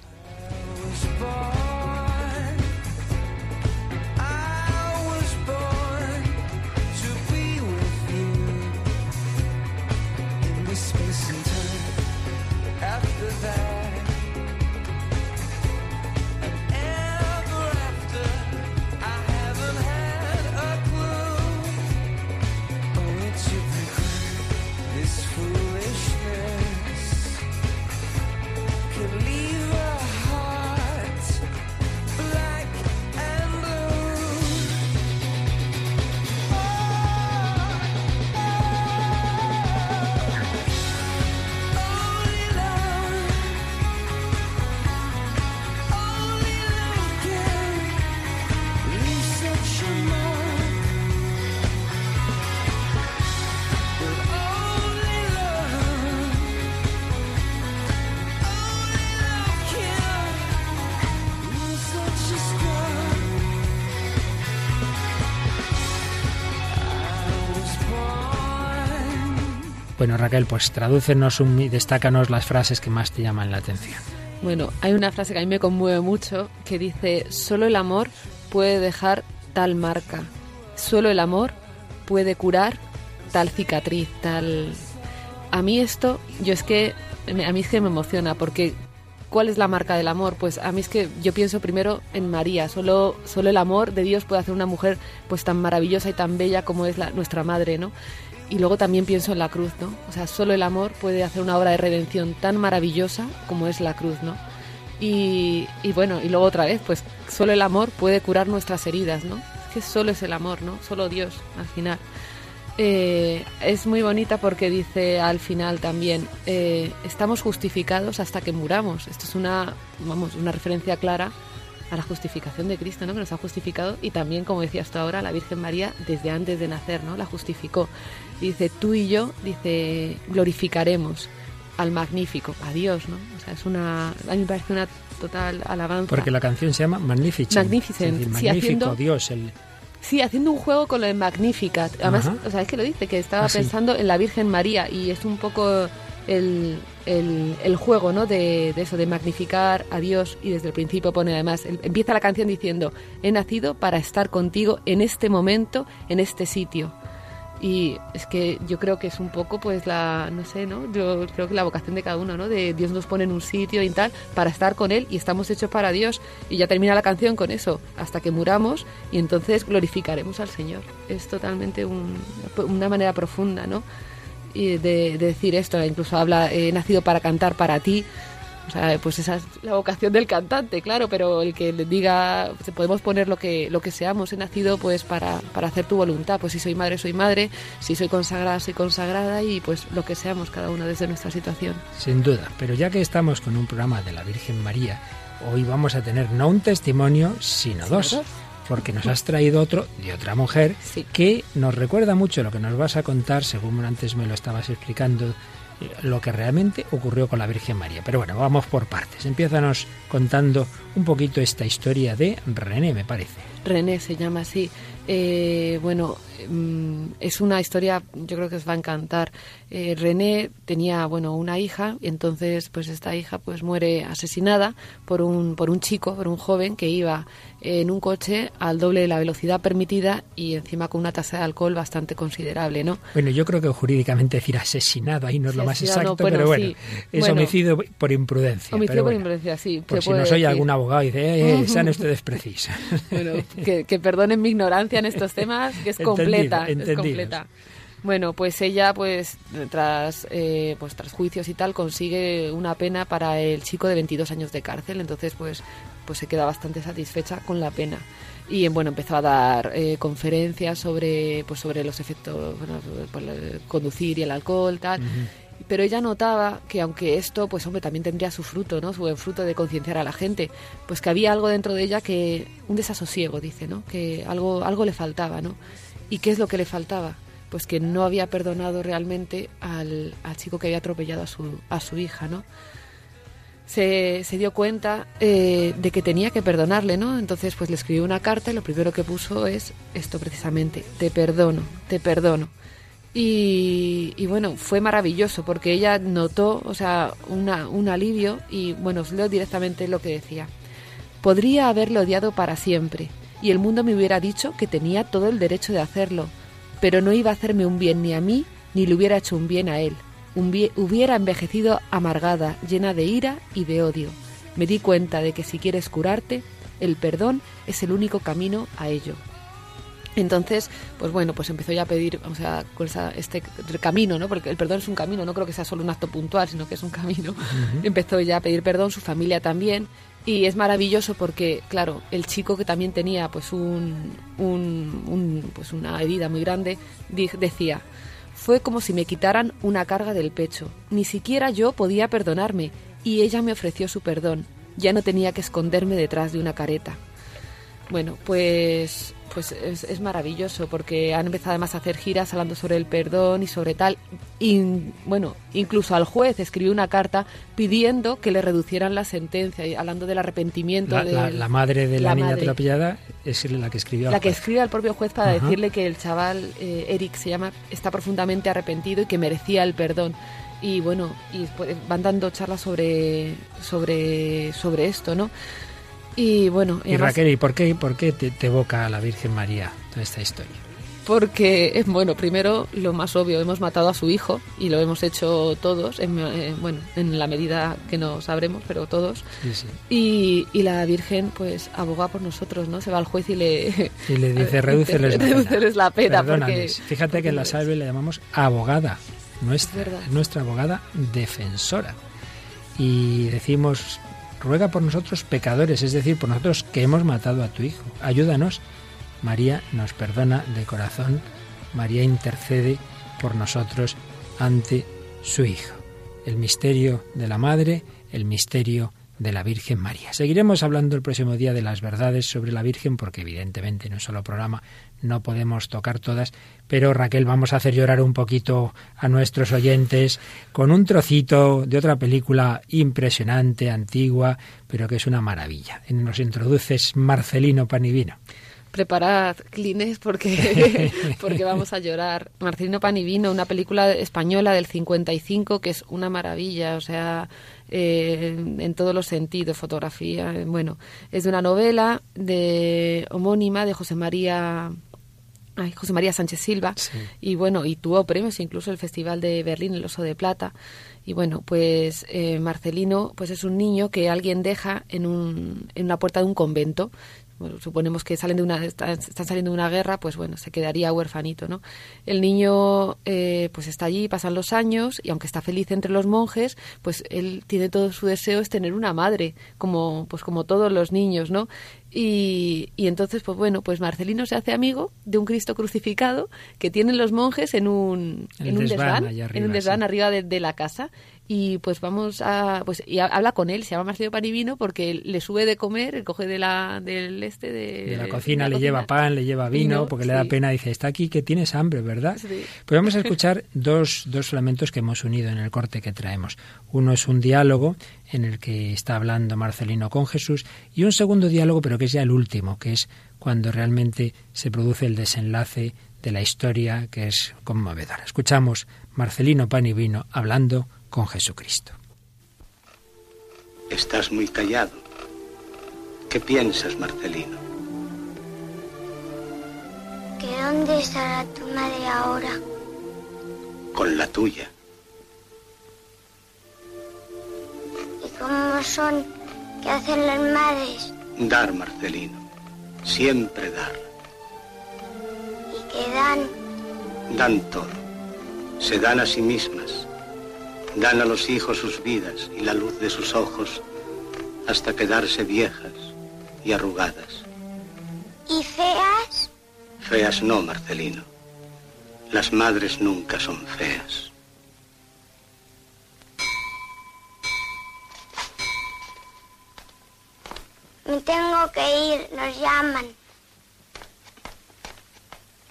Bueno, Raquel, pues tradúcenos y destácanos las frases que más te llaman la atención. Bueno, hay una frase que a mí me conmueve mucho que dice, solo el amor puede dejar tal marca, solo el amor puede curar tal cicatriz, tal... A mí esto, yo es que, a mí es que me emociona porque ¿cuál es la marca del amor? Pues a mí es que yo pienso primero en María, solo, solo el amor de Dios puede hacer una mujer pues tan maravillosa y tan bella como es la, nuestra madre, ¿no? Y luego también pienso en la cruz, ¿no? O sea, solo el amor puede hacer una obra de redención tan maravillosa como es la cruz, ¿no? Y, y bueno, y luego otra vez, pues solo el amor puede curar nuestras heridas, ¿no? Es que solo es el amor, ¿no? Solo Dios, al final. Eh, es muy bonita porque dice al final también, eh, estamos justificados hasta que muramos. Esto es una, vamos, una referencia clara a la justificación de Cristo, ¿no? Que nos ha justificado y también, como decías tú ahora, la Virgen María desde antes de nacer, ¿no? La justificó. Dice, tú y yo, dice, glorificaremos al magnífico, a Dios, ¿no? O sea, es una, a mí me parece una total alabanza. Porque la canción se llama Magnificent. Magnificent, decir, sí, magnífico haciendo- Dios, el, Sí, haciendo un juego con lo de Magnificat. Además, Ajá. o sea, es que lo dice, que estaba Ah, sí. pensando en la Virgen María y es un poco el, el, el juego, ¿no? De, de eso, de magnificar a Dios y desde el principio pone además, empieza la canción diciendo, he nacido para estar contigo en este momento, en este sitio. Y es que yo creo que es un poco, pues, la, no sé, ¿no? Yo creo que la vocación de cada uno, ¿no? De Dios nos pone en un sitio y tal para estar con Él y estamos hechos para Dios. Y ya termina la canción con eso, hasta que muramos y entonces glorificaremos al Señor. Es totalmente un- una manera profunda, ¿no? De, de decir esto, incluso habla, he nacido para cantar para ti. O sea, pues esa es la vocación del cantante, claro, pero el que le diga, se podemos poner lo que, lo que seamos, he nacido pues para, para hacer tu voluntad, pues si soy madre, soy madre, si soy consagrada, soy consagrada y pues lo que seamos cada uno desde nuestra situación. sin duda. Pero ya que estamos con un programa de la Virgen María, hoy vamos a tener no un testimonio, sino dos. dos. Porque nos has traído otro de otra mujer Sí. que nos recuerda mucho lo que nos vas a contar, según antes me lo estabas explicando, eh, lo que realmente ocurrió con la Virgen María. Pero bueno, vamos por partes. Empiézanos contando un poquito esta historia de René, me parece. René se llama así. Eh, bueno, mm, es una historia, yo creo que os va a encantar. Eh, René tenía, bueno, una hija y entonces, pues esta hija, pues muere asesinada por un por un chico, por un joven que iba en un coche al doble de la velocidad permitida y encima con una tasa de alcohol bastante considerable, ¿no? Bueno, yo creo que jurídicamente decir asesinado ahí no es lo más exacto, bueno, pero bueno, sí. es Bueno. homicidio por imprudencia. Homicidio pero por bueno, imprudencia, sí. Se si puede oye decir. algún abogado y dice, eh, sean ustedes precisos. Bueno, que, que perdonen mi ignorancia en estos temas, que es Entendido, completa, es entendidos. completa. Bueno, pues ella, pues tras, eh, pues tras juicios y tal, consigue una pena para el chico de 22 años de cárcel. Entonces, pues, pues se queda bastante satisfecha con la pena. Y eh, bueno, empezó a dar eh, conferencias sobre, pues, sobre los efectos, bueno, por el conducir y el alcohol, tal. Pero ella notaba que aunque esto, pues hombre, también tendría su fruto, ¿no? Su buen fruto de concienciar a la gente, pues que había algo dentro de ella que, un desasosiego, dice, ¿no? Que algo, algo le faltaba, ¿no? ¿Y qué es lo que le faltaba? Pues que no había perdonado realmente al, al chico que había atropellado a su, a su hija, ¿no? Se, se dio cuenta eh, de que tenía que perdonarle, ¿no? Entonces, pues le escribió una carta y lo primero que puso es esto precisamente, te perdono, te perdono. Y, bueno, fue maravilloso porque ella notó, o sea, una, un alivio y bueno, leo directamente lo que decía. Podría haberlo odiado para siempre y el mundo me hubiera dicho que tenía todo el derecho de hacerlo, pero no iba a hacerme un bien ni a mí ni le hubiera hecho un bien a él. Hubiera envejecido amargada, llena de ira y de odio. Me di cuenta de que si quieres curarte, el perdón es el único camino a ello. Entonces, pues bueno, pues empezó ya a pedir, o sea, con esa- este camino, ¿no? Porque el perdón es un camino, no creo que sea solo un acto puntual, sino que es un camino. Empezó ya a pedir perdón, su familia también, y es maravilloso porque, claro, el chico que también tenía pues un, un- un- pues una herida muy grande, decía, fue como si me quitaran una carga del pecho. Ni siquiera yo podía perdonarme, y ella me ofreció su perdón. Ya no tenía que esconderme detrás de una careta. Bueno, pues pues es, es maravilloso porque han empezado además a hacer giras hablando sobre el perdón y sobre tal. Y bueno, incluso al juez escribió una carta pidiendo que le reducieran la sentencia, y hablando del arrepentimiento. La, la- del- la madre de la, la niña atropellada es la que escribió. al La que escribe al propio juez para Ajá. decirle que el chaval, eh, Eric se llama, está profundamente arrepentido y que merecía el perdón. Y bueno, y pues, van dando charlas sobre, sobre, sobre esto, ¿no? Y bueno, Y además- Raquel, ¿y por qué, por qué te, te evoca a la Virgen María toda esta historia? Porque, eh, bueno, primero lo más obvio, hemos matado a su hijo y lo hemos hecho todos, en, eh, bueno, en la medida que no sabremos, pero todos. Sí, sí. Y, y la Virgen, pues, aboga por nosotros, ¿no? Se va al juez y le... Y le dice, redúceles la pena. Redúceles la pena, porque... Fíjate que en la salve le llamamos abogada, nuestra, nuestra abogada defensora. Y decimos, ruega por nosotros pecadores, es decir, por nosotros que hemos matado a tu hijo. Ayúdanos. María nos perdona de corazón. María intercede por nosotros ante su hijo. El misterio de la Madre, el misterio de la Virgen María. Seguiremos hablando el próximo día de las verdades sobre la Virgen, porque evidentemente en un solo programa no podemos tocar todas, pero Raquel vamos a hacer llorar un poquito a nuestros oyentes con un trocito de otra película impresionante, antigua, pero que es una maravilla. Nos introduces Marcelino Panivino. Preparad clines porque, porque vamos a llorar. Marcelino Panivino, una película española del 55 que es una maravilla, o sea, eh, en todos los sentidos, fotografía, eh, bueno, es de una novela de homónima de José María ay, José María Sánchez Silva y bueno, y tuvo premios incluso el Festival de Berlín, el Oso de Plata. Y bueno, pues eh, Marcelino pues es un niño que alguien deja en, un, en una puerta de un convento. Bueno, suponemos que salen de una, están, están saliendo de una guerra, pues bueno, se quedaría huerfanito, ¿no? El niño eh, pues está allí, pasan los años y aunque está feliz entre los monjes, pues él tiene todo su deseo es tener una madre, como pues como todos los niños, ¿no? Y, y entonces, pues bueno, pues Marcelino se hace amigo de un Cristo crucificado que tienen los monjes en un, En un desván, desván, allá en arriba, un desván sí. arriba de, de la casa. Y pues vamos a, pues y ha- habla con él, se llama Marcelino Panivino porque le sube de comer, él coge de la, del este de, De la cocina de la le lleva pan, le lleva vino, Vino, porque le da pena. Dice, está aquí que tienes hambre, ¿verdad? Sí. Pues vamos a escuchar dos, dos fragmentos que hemos unido en el corte que traemos. Uno es un diálogo en el que está hablando Marcelino con Jesús y un segundo diálogo, pero que es ya el último, que es cuando realmente se produce el desenlace de la historia, que es conmovedora. Escuchamos Marcelino Pan y Vino hablando con Jesucristo. Estás muy callado. ¿Qué piensas, Marcelino? ¿Que dónde estará tu madre ahora? Con la tuya. ¿Y cómo son? ¿Qué hacen las madres? Dar, Marcelino. Siempre dar. ¿Y qué dan? Dan todo. Se dan a sí mismas. Dan a los hijos sus vidas y la luz de sus ojos hasta quedarse viejas y arrugadas. ¿Y feas? Feas no, Marcelino. Las madres nunca son feas. Me tengo que ir, nos llaman.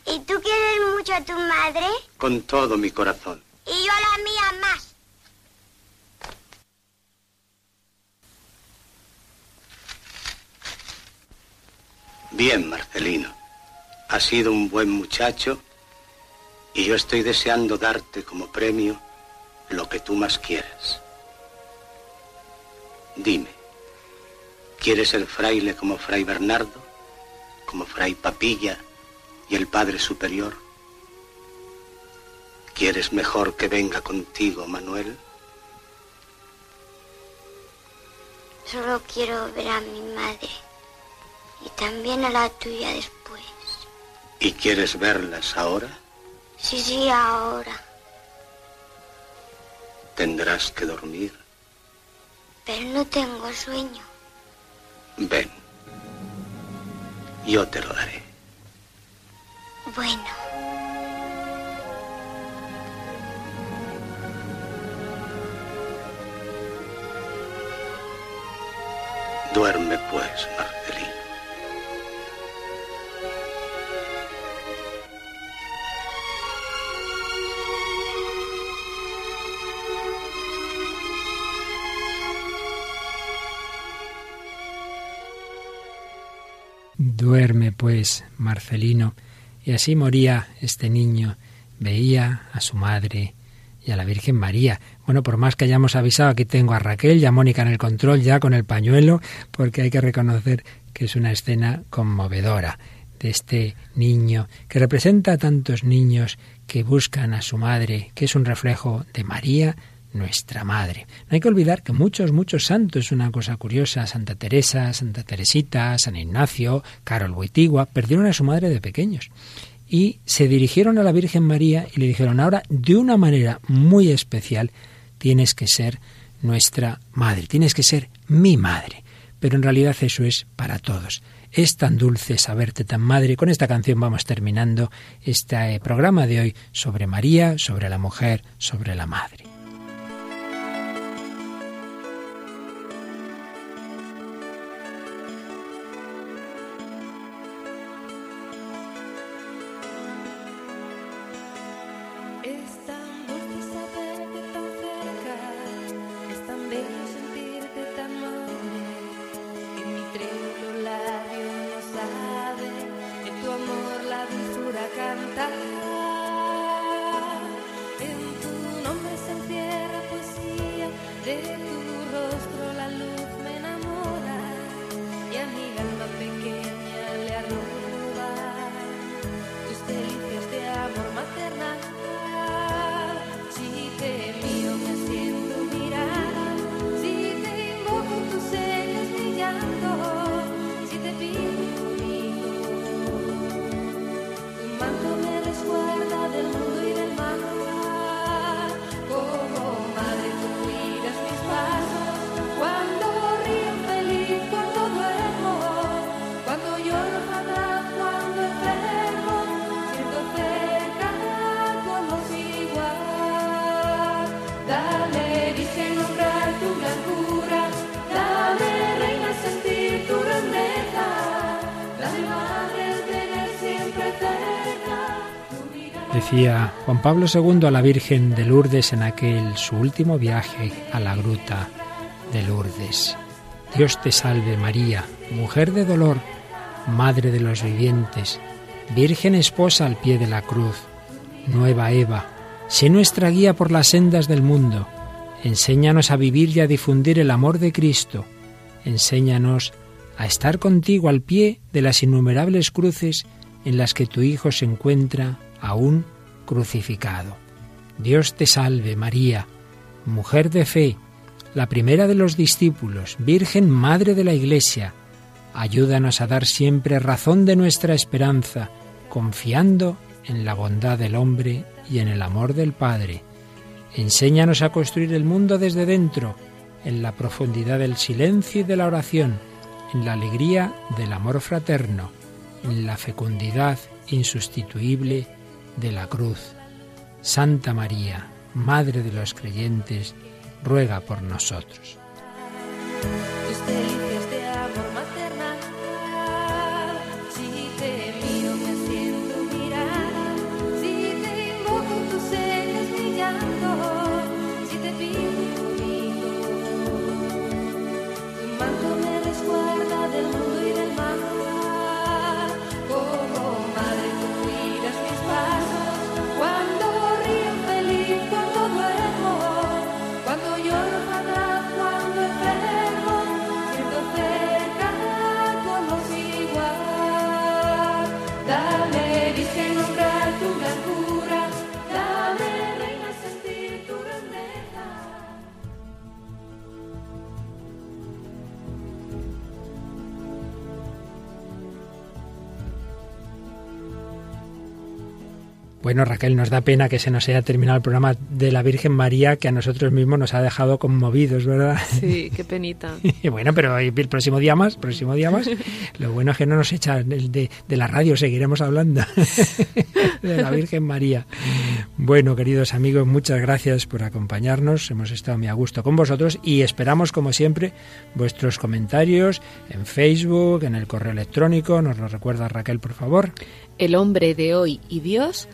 ¿Y tú quieres mucho a tu madre? Con todo mi corazón. Y yo a la mía más. Bien, Marcelino. Has sido un buen muchacho y yo estoy deseando darte como premio lo que tú más quieras. Dime, ¿quieres ser fraile como Fray Bernardo, como Fray Papilla y el Padre Superior? ¿Quieres mejor que venga contigo, Manuel? Solo quiero ver a mi madre. Y también a la tuya después. ¿Y quieres verlas ahora? Sí, sí, ahora. Tendrás que dormir. Pero no tengo sueño. Ven. Yo te lo daré. Bueno. Duerme pues, Marcelino. Duerme, pues, Marcelino. Y así moría este niño. Veía a su madre y a la Virgen María. Bueno, por más que hayamos avisado, aquí tengo a Raquel y a Mónica en el control ya con el pañuelo, porque hay que reconocer que es una escena conmovedora de este niño que representa a tantos niños que buscan a su madre, que es un reflejo de María, nuestra madre. No hay que olvidar que muchos, muchos santos, una cosa curiosa, Santa Teresa, Santa Teresita, San Ignacio, Carol Wojtyła, perdieron a su madre de pequeños y se dirigieron a la Virgen María y le dijeron, ahora de una manera muy especial tienes que ser nuestra madre, tienes que ser mi madre. Pero en realidad eso es para todos. Es tan dulce saberte tan madre. Con esta canción vamos terminando este programa de hoy sobre María, sobre la mujer, sobre la madre. cantar. Juan Pablo II a la Virgen de Lourdes en aquel su último viaje a la gruta de Lourdes. Dios te salve María, mujer de dolor, madre de los vivientes, Virgen esposa al pie de la cruz, nueva Eva, sé nuestra guía por las sendas del mundo, enséñanos a vivir y a difundir el amor de Cristo, enséñanos a estar contigo al pie de las innumerables cruces en las que tu Hijo se encuentra aún crucificado. Dios te salve María, mujer de fe, la primera de los discípulos, Virgen Madre de la Iglesia, ayúdanos a dar siempre razón de nuestra esperanza, confiando en la bondad del hombre y en el amor del Padre. Enséñanos a construir el mundo desde dentro, en la profundidad del silencio y de la oración, en la alegría del amor fraterno, en la fecundidad insustituible de la cruz. Santa María, Madre de los creyentes, ruega por nosotros. Bueno, Raquel, nos da pena que se nos haya terminado el programa de la Virgen María, que a nosotros mismos nos ha dejado conmovidos, ¿verdad? Sí, qué penita. Y bueno, pero el próximo día más, próximo día más. Lo bueno es que no nos echan el de, de la radio, seguiremos hablando de la Virgen María. Bueno, queridos amigos, muchas gracias por acompañarnos. Hemos estado muy a gusto con vosotros y esperamos, como siempre, vuestros comentarios en Facebook, en el correo electrónico. Nos lo recuerda Raquel, por favor. El hombre de hoy y Dios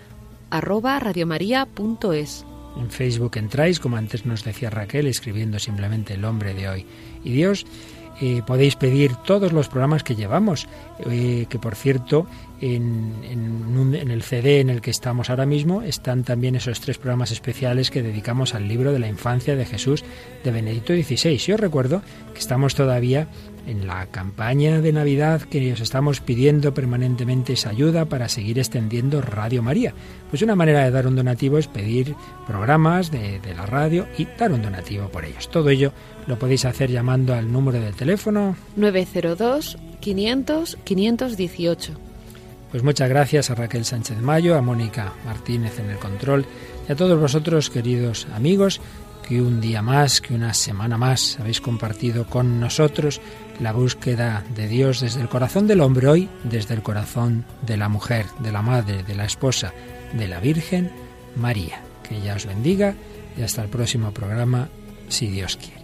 arroba radiomaria.es. En Facebook entráis, como antes nos decía Raquel, escribiendo simplemente el hombre de hoy y Dios. eh, podéis pedir todos los programas que llevamos, eh, que por cierto en, en, el CD en el que estamos ahora mismo están también esos tres programas especiales que dedicamos al libro de la infancia de Jesús de Benedicto XVI. Yo recuerdo que estamos todavía en la campaña de Navidad que os estamos pidiendo permanentemente esa ayuda para seguir extendiendo Radio María. Pues una manera de dar un donativo es pedir programas de, de la radio y dar un donativo por ellos. Todo ello lo podéis hacer llamando al número de teléfono 902 500 518. Pues muchas gracias a Raquel Sánchez Mayo, a Mónica Martínez en el control y a todos vosotros, queridos amigos, que un día más, que una semana más habéis compartido con nosotros la búsqueda de Dios desde el corazón del hombre hoy, desde el corazón de la mujer, de la madre, de la esposa, de la Virgen María. Que ella os bendiga y hasta el próximo programa, si Dios quiere.